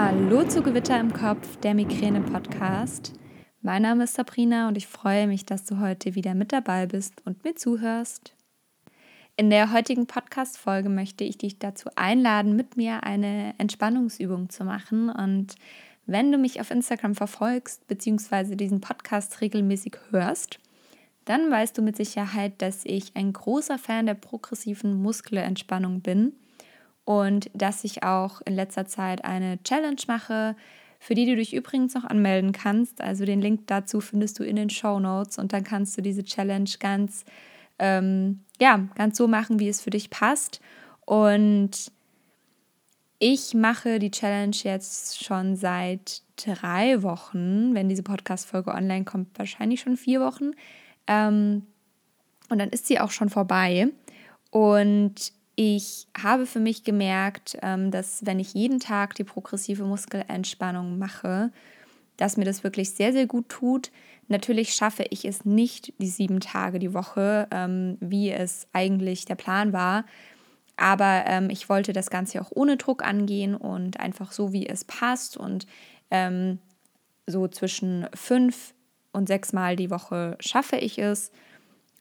Hallo zu Gewitter im Kopf, der Migräne-Podcast. Mein Name ist Sabrina und ich freue mich, dass du heute wieder mit dabei bist und mir zuhörst. In der heutigen Podcast-Folge möchte ich dich dazu einladen, mit mir eine Entspannungsübung zu machen. Und wenn du mich auf Instagram verfolgst, beziehungsweise diesen Podcast regelmäßig hörst, dann weißt du mit Sicherheit, dass ich ein großer Fan der progressiven Muskelentspannung bin und dass ich auch in letzter Zeit eine Challenge mache, für die du dich übrigens noch anmelden kannst. Also den Link dazu findest du in den Show Notes und dann kannst du diese Challenge ganz, ähm, ja, ganz so machen, wie es für dich passt. Und ich mache die Challenge jetzt schon seit drei Wochen, wenn diese Podcast-Folge online kommt, wahrscheinlich schon vier Wochen. Ähm, und dann ist sie auch schon vorbei. Und ich habe für mich gemerkt, ähm, dass wenn ich jeden Tag die progressive Muskelentspannung mache, dass mir das wirklich sehr, sehr gut tut. Natürlich schaffe ich es nicht die sieben Tage die Woche, ähm, wie es eigentlich der Plan war. Aber ähm, ich wollte das Ganze auch ohne Druck angehen und einfach so, wie es passt. Und so zwischen fünf und sechs Mal die Woche schaffe ich es.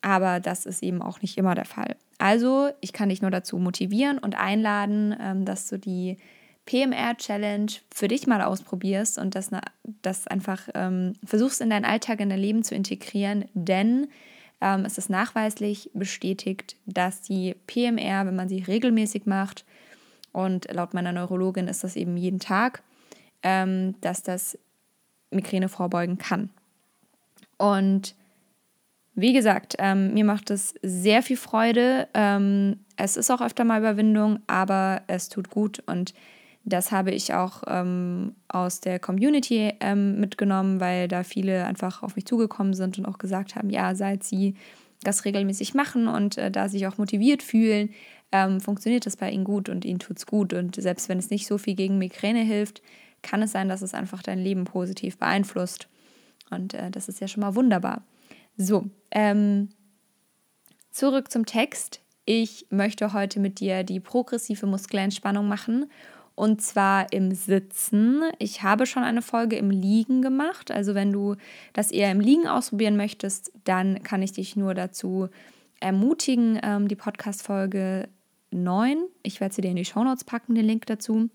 Aber das ist eben auch nicht immer der Fall. Also, ich kann dich nur dazu motivieren und einladen, ähm, dass du die PMR-Challenge für dich mal ausprobierst und das, das einfach ähm, versuchst in deinen Alltag, in dein Leben zu integrieren, denn ähm, es ist nachweislich bestätigt, dass die PMR, wenn man sie regelmäßig macht, und laut meiner Neurologin ist das eben jeden Tag, ähm, dass das Migräne vorbeugen kann. Und wie gesagt, ähm, mir macht es sehr viel Freude. Ähm, es ist auch öfter mal Überwindung, aber es tut gut und das habe ich auch ähm, aus der Community ähm, mitgenommen, weil da viele einfach auf mich zugekommen sind und auch gesagt haben, ja, seit sie das regelmäßig machen und äh, da sich auch motiviert fühlen, ähm, funktioniert das bei ihnen gut und ihnen tut es gut. Und selbst wenn es nicht so viel gegen Migräne hilft, kann es sein, dass es einfach dein Leben positiv beeinflusst. Und äh, das ist ja schon mal wunderbar. So, ähm, zurück zum Text. Ich möchte heute mit dir die progressive Muskelentspannung machen und zwar im Sitzen. Ich habe schon eine Folge im Liegen gemacht. Also wenn du das eher im Liegen ausprobieren möchtest, dann kann ich dich nur dazu ermutigen, ähm, die Podcast-Folge 9, ich werde sie dir in die Shownotes packen, den Link dazu,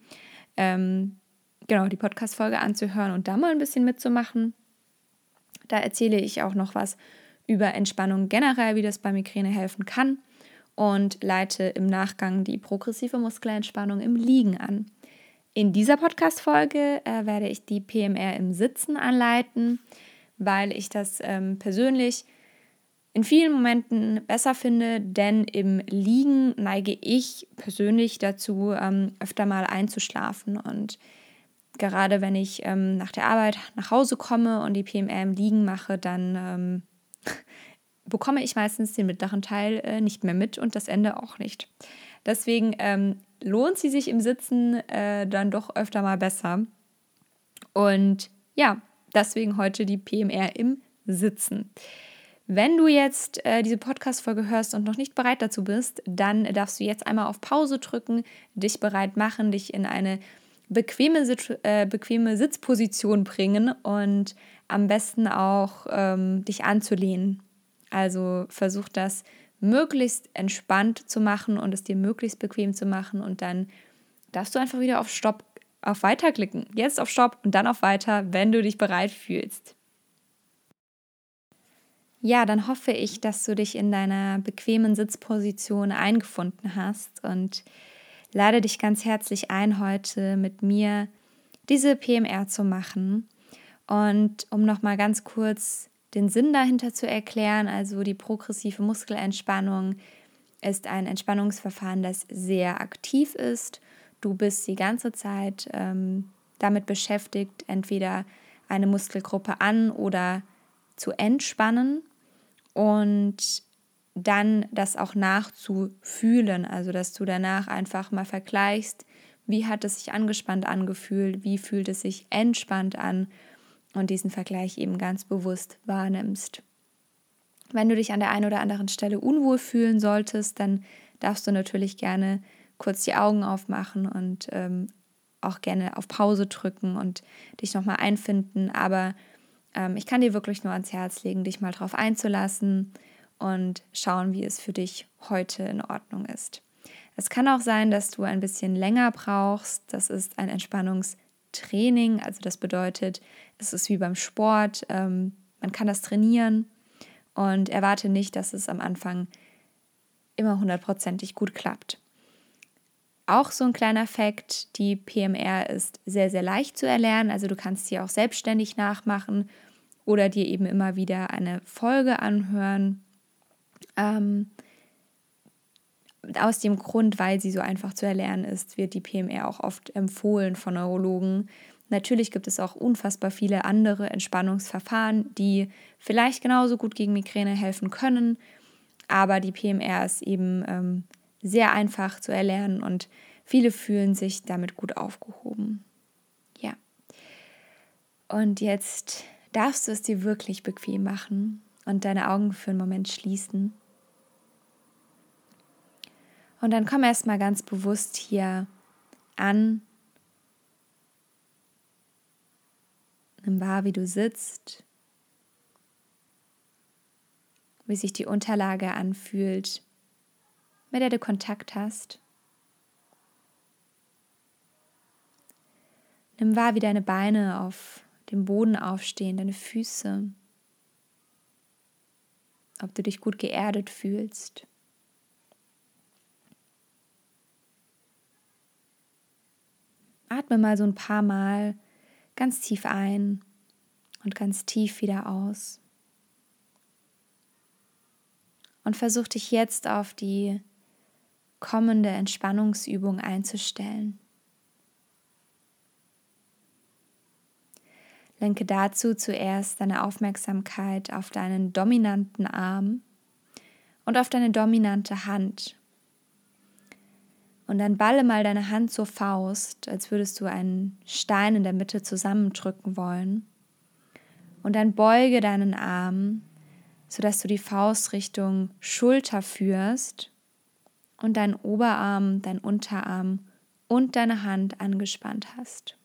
ähm, genau, die Podcast-Folge anzuhören und da mal ein bisschen mitzumachen. Da erzähle ich auch noch was über Entspannung generell, wie das bei Migräne helfen kann und leite im Nachgang die progressive Muskelentspannung im Liegen an. In dieser Podcast-Folge äh, werde ich die PMR im Sitzen anleiten, weil ich das ähm, persönlich in vielen Momenten besser finde, denn im Liegen neige ich persönlich dazu, ähm, öfter mal einzuschlafen. Und gerade wenn ich ähm, nach der Arbeit nach Hause komme und die PMR im Liegen mache, dann ähm, bekomme ich meistens den mittleren Teil äh, nicht mehr mit und das Ende auch nicht. Deswegen ähm, lohnt sie sich im Sitzen äh, dann doch öfter mal besser. Und ja, deswegen heute die PMR im Sitzen. Wenn du jetzt äh, diese Podcast-Folge hörst und noch nicht bereit dazu bist, dann darfst du jetzt einmal auf Pause drücken, dich bereit machen, dich in eine bequeme, äh, bequeme Sitzposition bringen und am besten auch ähm, dich anzulehnen. Also versuch das möglichst entspannt zu machen und es dir möglichst bequem zu machen und dann darfst du einfach wieder auf Stopp, auf Weiter klicken. Jetzt auf Stopp und dann auf Weiter, wenn du dich bereit fühlst. Ja, dann hoffe ich, dass du dich in deiner bequemen Sitzposition eingefunden hast und lade dich ganz herzlich ein, heute mit mir diese PMR zu machen. Und um nochmal ganz kurz den Sinn dahinter zu erklären, also die progressive Muskelentspannung ist ein Entspannungsverfahren, das sehr aktiv ist. Du bist die ganze Zeit ähm, damit beschäftigt, entweder eine Muskelgruppe an oder zu entspannen und dann das auch nachzufühlen, also dass du danach einfach mal vergleichst, wie hat es sich angespannt angefühlt, wie fühlt es sich entspannt an und diesen Vergleich eben ganz bewusst wahrnimmst. Wenn du dich an der einen oder anderen Stelle unwohl fühlen solltest, dann darfst du natürlich gerne kurz die Augen aufmachen und ähm, auch gerne auf Pause drücken und dich nochmal einfinden. Aber ähm, ich kann dir wirklich nur ans Herz legen, dich mal drauf einzulassen und schauen, wie es für dich heute in Ordnung ist. Es kann auch sein, dass du ein bisschen länger brauchst. Das ist ein Entspannungstraining. Also das bedeutet, es ist wie beim Sport. Ähm, man kann das trainieren und erwarte nicht, dass es am Anfang immer hundertprozentig gut klappt. Auch so ein kleiner Fakt, die PMR ist sehr, sehr leicht zu erlernen. Also du kannst sie auch selbstständig nachmachen oder dir eben immer wieder eine Folge anhören. Ähm, aus dem Grund, weil sie so einfach zu erlernen ist, wird die PMR auch oft empfohlen von Neurologen. Natürlich gibt es auch unfassbar viele andere Entspannungsverfahren, die vielleicht genauso gut gegen Migräne helfen können, aber die PMR ist eben ähm, sehr einfach zu erlernen und viele fühlen sich damit gut aufgehoben. Ja. Und jetzt darfst du es dir wirklich bequem machen und deine Augen für einen Moment schließen. Und dann komm erstmal ganz bewusst hier an. Nimm wahr, wie du sitzt, wie sich die Unterlage anfühlt, mit der du Kontakt hast. Nimm wahr, wie deine Beine auf dem Boden aufstehen, deine Füße, ob du dich gut geerdet fühlst. Atme mal so ein paar Mal ganz tief ein und ganz tief wieder aus. Und versuch dich jetzt auf die kommende Entspannungsübung einzustellen. Lenke dazu zuerst deine Aufmerksamkeit auf deinen dominanten Arm und auf deine dominante Hand und dann balle mal deine Hand zur Faust, als würdest du einen Stein in der Mitte zusammendrücken wollen. Und dann beuge deinen Arm, sodass du die Faust Richtung Schulter führst und deinen Oberarm, deinen Unterarm und deine Hand angespannt hast.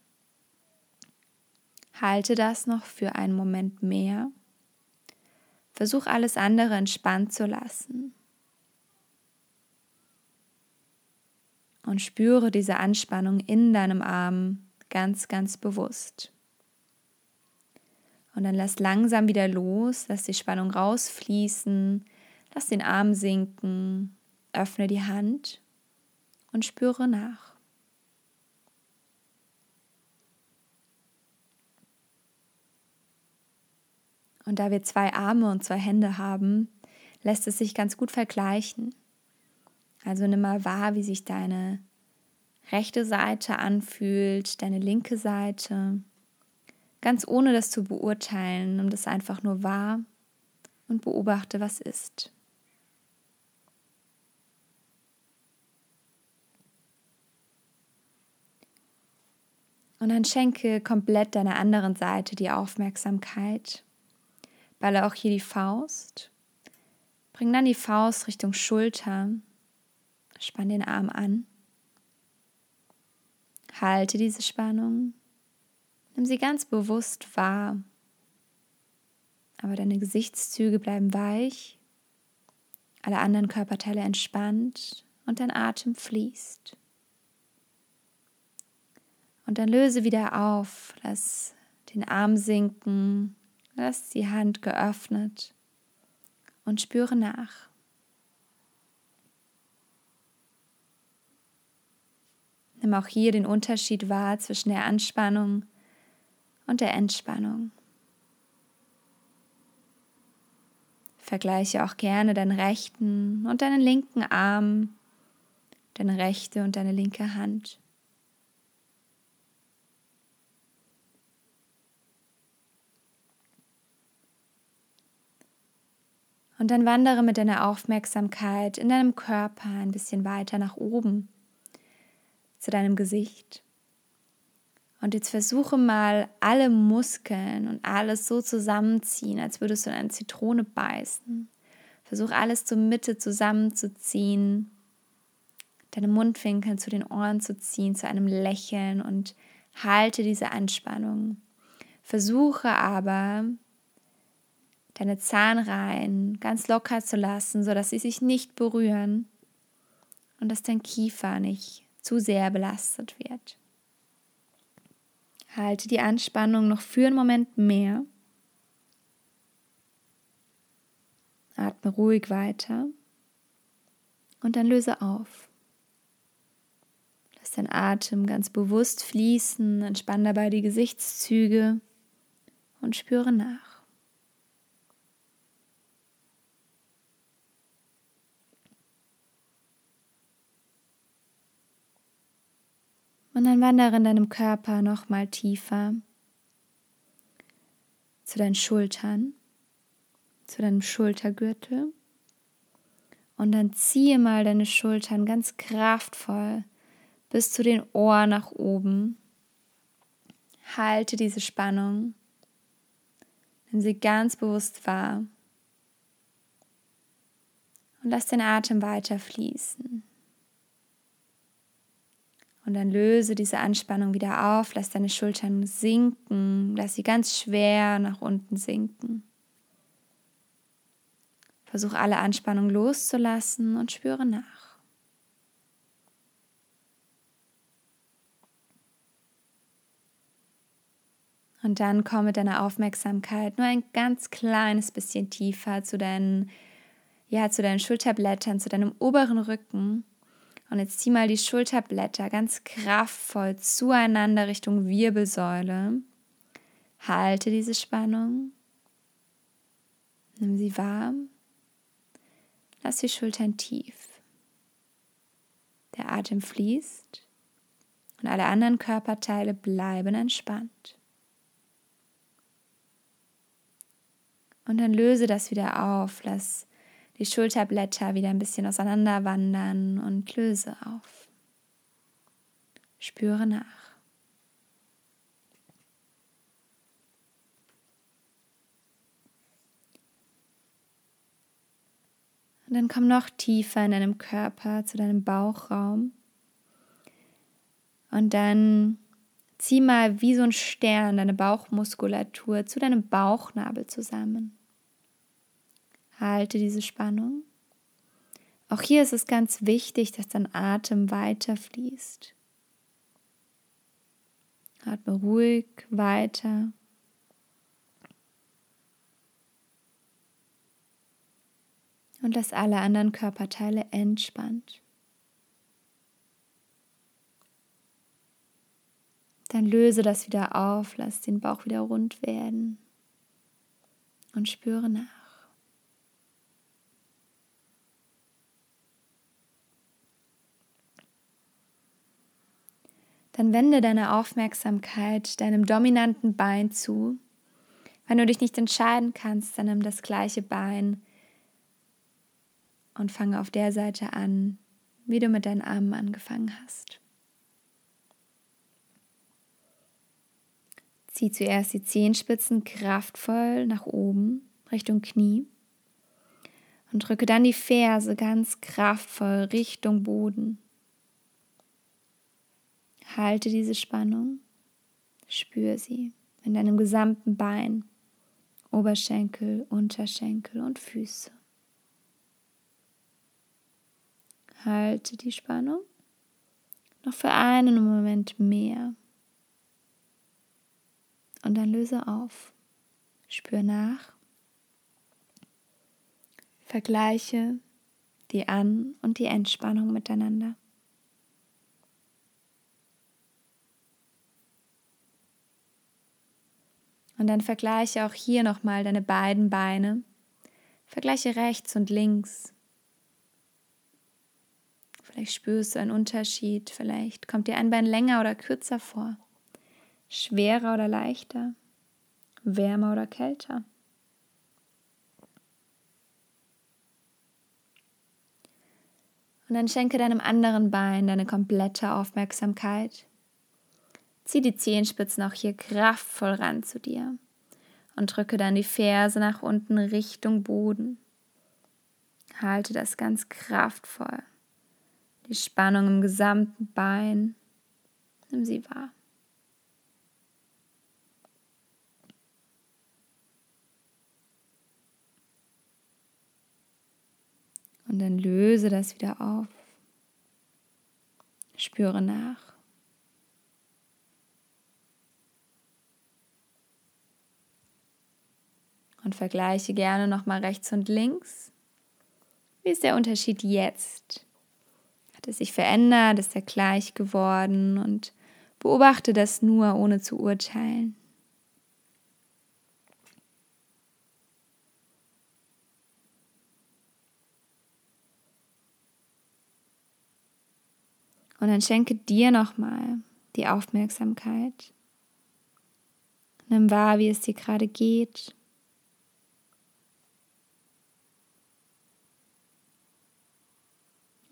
Halte das noch für einen Moment mehr. Versuch alles andere entspannt zu lassen. Und spüre diese Anspannung in deinem Arm ganz, ganz bewusst. Und dann lass langsam wieder los, lass die Spannung rausfließen, lass den Arm sinken, öffne die Hand und spüre nach. Und da wir zwei Arme und zwei Hände haben, lässt es sich ganz gut vergleichen. Also nimm mal wahr, wie sich deine rechte Seite anfühlt, deine linke Seite. Ganz ohne das zu beurteilen, nimm das einfach nur wahr und beobachte, was ist. Und dann schenke komplett deiner anderen Seite die Aufmerksamkeit. Balle auch hier die Faust. Bring dann die Faust Richtung Schulter Spann den Arm an. Halte diese Spannung. Nimm sie ganz bewusst wahr. Aber deine Gesichtszüge bleiben weich, alle anderen Körperteile entspannt und dein Atem fließt. Und dann löse wieder auf, lass den Arm sinken, lass die Hand geöffnet und spüre nach. Nimm auch hier den Unterschied wahr zwischen der Anspannung und der Entspannung. Vergleiche auch gerne deinen rechten und deinen linken Arm, deine rechte und deine linke Hand. Und dann wandere mit deiner Aufmerksamkeit in deinem Körper ein bisschen weiter nach oben zu deinem Gesicht. Und jetzt versuche mal alle Muskeln und alles so zusammenziehen, als würdest du in eine Zitrone beißen. Versuche alles zur Mitte zusammenzuziehen. deine Mundwinkel zu den Ohren zu ziehen, zu einem Lächeln und halte diese Anspannung. Versuche aber, deine Zahnreihen ganz locker zu lassen, sodass sie sich nicht berühren und dass dein Kiefer nicht zu sehr belastet wird. Halte die Anspannung noch für einen Moment mehr. Atme ruhig weiter und dann löse auf. Lass deinen Atem ganz bewusst fließen, entspann dabei die Gesichtszüge und spüre nach. Und dann wandere in deinem Körper noch mal tiefer zu deinen Schultern, zu deinem Schultergürtel. Und dann ziehe mal deine Schultern ganz kraftvoll bis zu den Ohren nach oben. Halte diese Spannung. Nimm sie ganz bewusst wahr. Und lass den Atem weiter fließen. Und dann löse diese Anspannung wieder auf, lass deine Schultern sinken, lass sie ganz schwer nach unten sinken. Versuch alle Anspannung loszulassen und spüre nach. Und dann komm mit deiner Aufmerksamkeit nur ein ganz kleines bisschen tiefer zu deinen, ja, zu deinen Schulterblättern, zu deinem oberen Rücken und jetzt zieh mal die Schulterblätter ganz kraftvoll zueinander Richtung Wirbelsäule. Halte diese Spannung. Nimm sie warm. Lass die Schultern tief. Der Atem fließt und alle anderen Körperteile bleiben entspannt. Und dann löse das wieder auf. Lass die Schulterblätter wieder ein bisschen auseinander wandern und löse auf. Spüre nach. Und dann komm noch tiefer in deinem Körper zu deinem Bauchraum. Und dann zieh mal wie so ein Stern deine Bauchmuskulatur zu deinem Bauchnabel zusammen. Halte diese Spannung. Auch hier ist es ganz wichtig, dass dein Atem weiter fließt. Atme ruhig weiter. Und lass alle anderen Körperteile entspannt. Dann löse das wieder auf, lass den Bauch wieder rund werden und spüre nach. Dann wende deine Aufmerksamkeit deinem dominanten Bein zu. Wenn du dich nicht entscheiden kannst, dann nimm das gleiche Bein und fange auf der Seite an, wie du mit deinen Armen angefangen hast. Zieh zuerst die Zehenspitzen kraftvoll nach oben Richtung Knie und drücke dann die Ferse ganz kraftvoll Richtung Boden. Halte diese Spannung, spür sie in deinem gesamten Bein, Oberschenkel, Unterschenkel und Füße. Halte die Spannung noch für einen Moment mehr. Und dann löse auf. Spür nach. Vergleiche die An- und die Entspannung miteinander. Und dann vergleiche auch hier nochmal deine beiden Beine. Vergleiche rechts und links. Vielleicht spürst du einen Unterschied. Vielleicht kommt dir ein Bein länger oder kürzer vor. Schwerer oder leichter. Wärmer oder kälter. Und dann schenke deinem anderen Bein deine komplette Aufmerksamkeit. Zieh die Zehenspitzen auch hier kraftvoll ran zu dir und drücke dann die Ferse nach unten Richtung Boden. Halte das ganz kraftvoll. die Spannung im gesamten Bein. Nimm sie wahr. Und dann löse das wieder auf. Spüre nach. Und vergleiche gerne nochmal rechts und links. Wie ist der Unterschied jetzt? Hat es sich verändert? Ist er gleich geworden? Und beobachte das nur, ohne zu urteilen. Und dann schenke dir nochmal die Aufmerksamkeit. Nimm wahr, wie es dir gerade geht.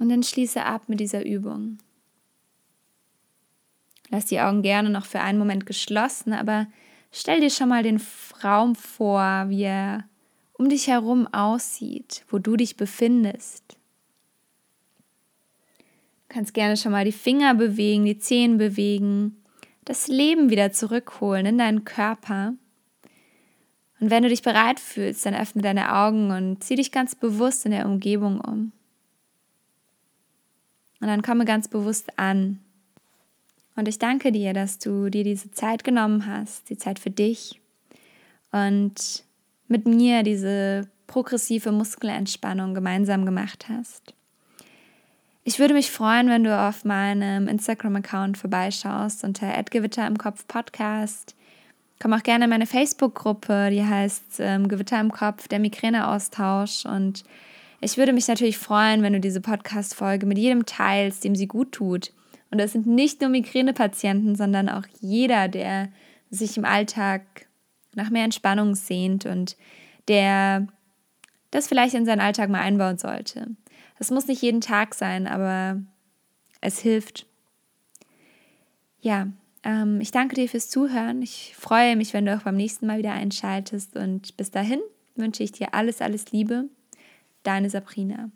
Und dann schließe ab mit dieser Übung. Lass die Augen gerne noch für einen Moment geschlossen, aber stell dir schon mal den Raum vor, wie er um dich herum aussieht, wo du dich befindest kannst gerne schon mal die Finger bewegen, die Zehen bewegen, das Leben wieder zurückholen in deinen Körper. Und wenn du dich bereit fühlst, dann öffne deine Augen und zieh dich ganz bewusst in der Umgebung um. Und dann komme ganz bewusst an. Und ich danke dir, dass du dir diese Zeit genommen hast, die Zeit für dich und mit mir diese progressive Muskelentspannung gemeinsam gemacht hast. Ich würde mich freuen, wenn du auf meinem Instagram-Account vorbeischaust unter Gewitter im Kopf Podcast. Komm auch gerne in meine Facebook-Gruppe, die heißt ähm, Gewitter im Kopf, der Migräne-Austausch. Und ich würde mich natürlich freuen, wenn du diese Podcast-Folge mit jedem teilst, dem sie gut tut. Und das sind nicht nur Migränepatienten, sondern auch jeder, der sich im Alltag nach mehr Entspannung sehnt und der das vielleicht in seinen Alltag mal einbauen sollte. Es muss nicht jeden Tag sein, aber es hilft. Ja, ähm, ich danke dir fürs Zuhören. Ich freue mich, wenn du auch beim nächsten Mal wieder einschaltest. Und bis dahin wünsche ich dir alles, alles Liebe. Deine Sabrina.